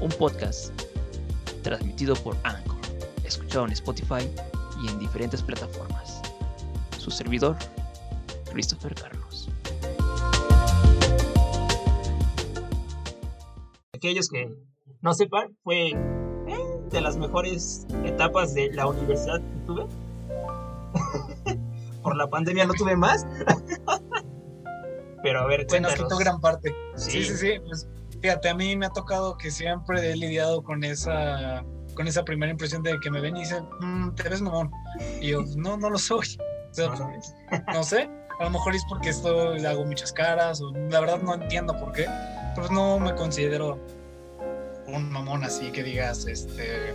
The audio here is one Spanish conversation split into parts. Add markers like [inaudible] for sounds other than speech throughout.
un podcast transmitido por Anchor, escuchado en Spotify y en diferentes plataformas. Su servidor, Christopher Carlos. Aquellos que no sepan, fue eh, de las mejores etapas de la universidad que tuve. [laughs] Por la pandemia no tuve más. [laughs] Pero a ver, Se nos quitó gran parte. Sí, sí, sí. Pues, fíjate, a mí me ha tocado que siempre he lidiado con esa con esa primera impresión de que me ven y dicen, mm, te ves mamón. Y yo, no, no lo soy. no, sé, a lo mejor es porque esto le hago muchas caras, o la verdad no entiendo por qué, pero no me considero un mamón así que digas, este,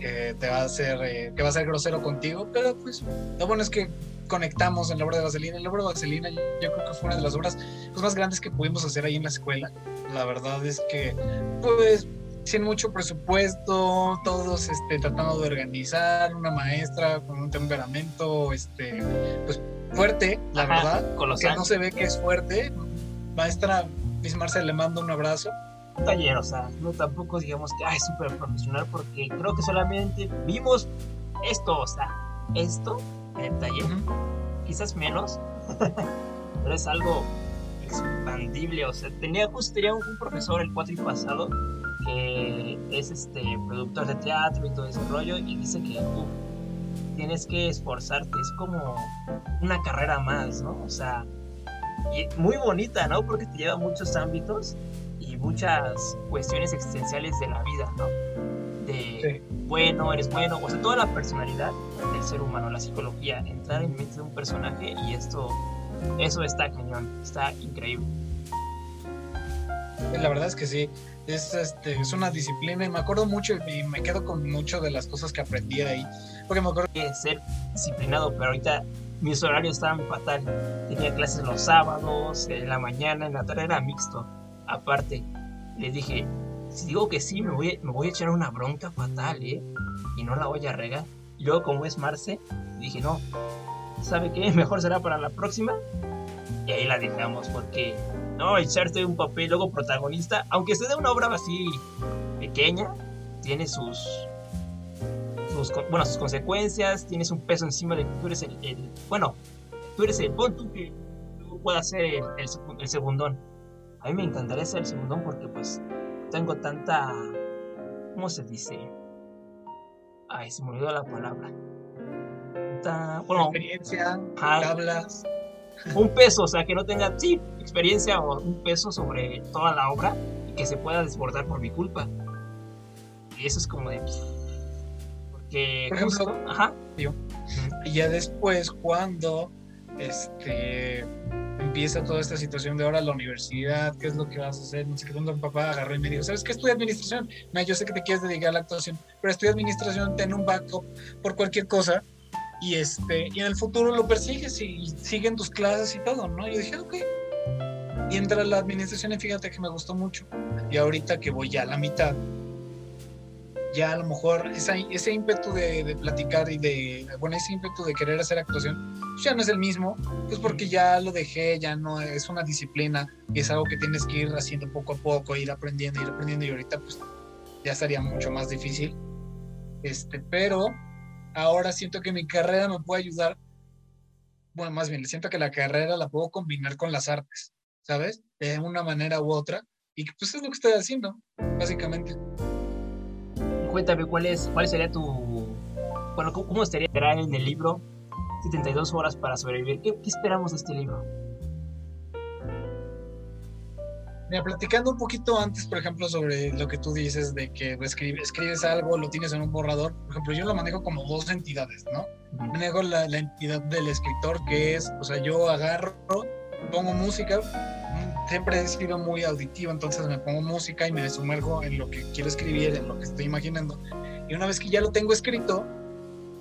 que te va a hacer, eh, que va a ser grosero contigo, pero pues lo bueno es que conectamos en la obra de Vaselina. La obra de Vaselina yo, creo que fue una de las obras pues, más grandes que pudimos hacer ahí en la escuela. La verdad es que, pues, sin mucho presupuesto, todos este, tratando de organizar, una maestra con un temperamento este, pues, fuerte, la verdad, que no se ve que es fuerte. Maestra Miss Marcel, le mando un abrazo. Un taller, o sea, no tampoco digamos que es súper profesional, porque creo que solamente vimos esto, o sea, esto en el taller, quizás menos, [laughs] pero es algo expandible, o sea, tenía justo tenía un, profesor el cuatro y pasado que es este productor de teatro y todo ese rollo y dice que tienes que esforzarte, es como una carrera más, ¿no? O sea, y muy bonita, ¿no? Porque te lleva a muchos ámbitos y muchas cuestiones existenciales de la vida, ¿no? De bueno, eres bueno, o sea, toda la personalidad del ser humano, la psicología, entrar en mente de un personaje y esto, eso está cañón, está increíble. La verdad es que sí, es, este, es una disciplina y me acuerdo mucho y me quedo con mucho de las cosas que aprendí ahí, porque me acuerdo que ser disciplinado, pero ahorita mis horarios estaban fatal, tenía clases los sábados, en la mañana, en la tarde era mixto, aparte, les dije, si digo que sí, me voy, me voy a echar una bronca fatal, ¿eh? Y no la voy a regar. Y luego, como es Marce, dije, no, ¿sabe qué? [laughs] Mejor será para la próxima. Y ahí la dejamos, porque no, echarte un papel luego protagonista, aunque sea de una obra así pequeña, tiene sus, sus, bueno, sus consecuencias, tienes un peso encima de que tú eres el, bueno, tú eres el, pon tú que tú puedas ser el, el, el segundón. A mí me encantaría ser el segundón porque pues tengo tanta, ¿cómo se dice? Ay, se me olvidó la palabra. Bueno, experiencia, hablas. Un peso, o sea, que no tenga, sí, experiencia o un peso sobre toda la obra y que se pueda desbordar por mi culpa. Y eso es como de... Porque... Por ejemplo, ajá. y ya después cuando, este empieza toda esta situación de ahora la universidad, qué es lo que vas a hacer, no sé qué, donde mi papá agarró y me dijo, ¿sabes qué? Estudia administración. No, yo sé que te quieres dedicar a la actuación, pero estudia administración, ten un backup por cualquier cosa y, este, y en el futuro lo persigues y, siguen tus clases y todo, ¿no? Yo dije, ok. Y entra la administración y fíjate que me gustó mucho. Y ahorita que voy ya a la mitad, ya a lo mejor ese ímpetu de, platicar y de, bueno, ese ímpetu de querer hacer actuación, pues ya no es el mismo, pues porque ya lo dejé, ya no es una disciplina es algo que tienes que ir haciendo poco a poco, ir aprendiendo, ir aprendiendo y ahorita pues ya sería mucho más difícil. Este, pero ahora siento que mi carrera me puede ayudar, bueno, más bien, siento que la carrera la puedo combinar con las artes, ¿sabes? De una manera u otra. Y pues es lo que estoy haciendo, básicamente cuéntame cuál es, cuál sería tu, bueno, cómo, estaría en el libro 72 horas para sobrevivir. ¿Qué, esperamos de este libro? Mira, platicando un poquito antes, por ejemplo, sobre lo que tú dices de que escribes, escribes algo, lo tienes en un borrador. Por ejemplo, yo lo manejo como dos entidades, ¿no? Manejo la, entidad del escritor, que es, o sea, yo agarro, pongo música, siempre he sido muy auditivo, entonces me pongo música y me sumergo en lo que quiero escribir, en lo que estoy imaginando. Y una vez que ya lo tengo escrito,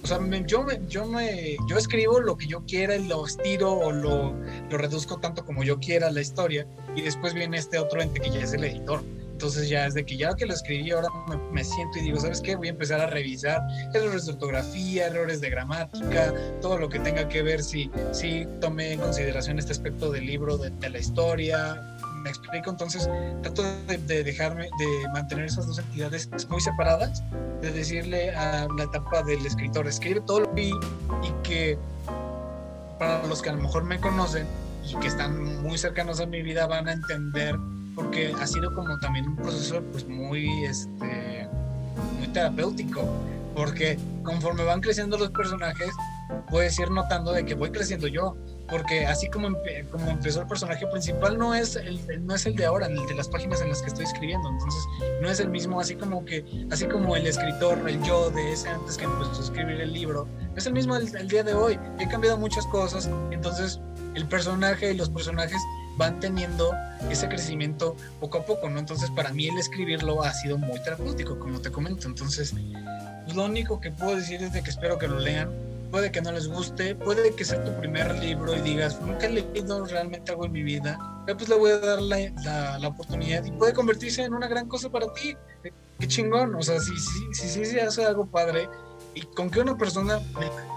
o sea, yo, me, yo, me, yo escribo lo que yo quiera y lo estiro o lo, lo reduzco tanto como yo quiera la historia y después viene este otro ente que ya es el editor. Entonces ya es de que ya que lo escribí, ahora me, siento y digo, ¿sabes qué? Voy a empezar a revisar errores de ortografía, errores de gramática, todo lo que tenga que ver si, si tomé en consideración este aspecto del libro, de, de la historia, me explico, entonces trato de, dejarme, de mantener esas dos entidades muy separadas, de decirle a la etapa del escritor, escribe todo lo que vi y que para los que a lo mejor me conocen y que están muy cercanos a mi vida van a entender porque ha sido como también un proceso pues muy este muy terapéutico porque conforme van creciendo los personajes puedes ir notando de que voy creciendo yo porque así como, como empezó el personaje principal, no es, el, no es el de ahora, el de las páginas en las que estoy escribiendo, entonces no es el mismo, así como que, así como el escritor, el yo de ese antes que empezó a escribir el libro, es el mismo el, día de hoy, he cambiado muchas cosas, entonces el personaje y los personajes van teniendo ese crecimiento poco a poco, ¿no? Entonces para mí el escribirlo ha sido muy terapéutico, como te comento, entonces lo único que puedo decir es de que espero que lo lean, puede que no les guste, puede que sea tu primer libro y digas, nunca he leído realmente algo en mi vida, pero pues le voy a dar la, la, oportunidad y puede convertirse en una gran cosa para ti. Qué chingón, o sea, si sí si, si, si, hace algo padre, y con que una persona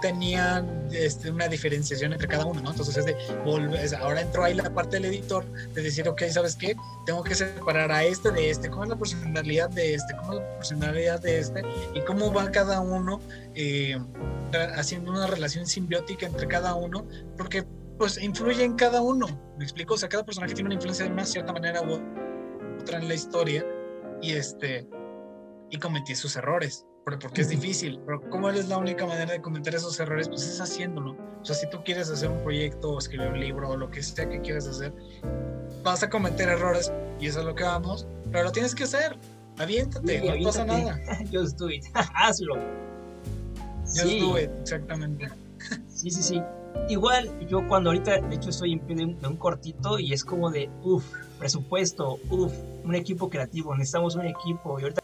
tenía este, una diferenciación entre cada uno, ¿no? Entonces es de volver, ahora entró ahí la parte del editor de decir, ok, ¿sabes qué? Tengo que separar a este de este, cómo es la personalidad de este, cómo es la personalidad de este, y cómo va cada uno eh, haciendo una relación simbiótica entre cada uno, porque pues influye en cada uno, ¿me explico? O sea, cada personaje tiene una influencia de una cierta manera u otra en la historia, y este, y cometí sus errores porque es difícil, pero ¿cómo es la única manera de cometer esos errores? Pues es haciéndolo. O sea, si tú quieres hacer un proyecto o escribir un libro o lo que sea que quieras hacer, vas a cometer errores y eso es lo que vamos, pero lo tienes que hacer. Aviéntate, no pasa nada. Just do it, hazlo. Just sí. it, exactamente. Sí, sí, sí. Igual, yo cuando ahorita, de hecho, estoy en de un, de un cortito y es como de, uff, presupuesto, uff, un equipo creativo, necesitamos un equipo y ahorita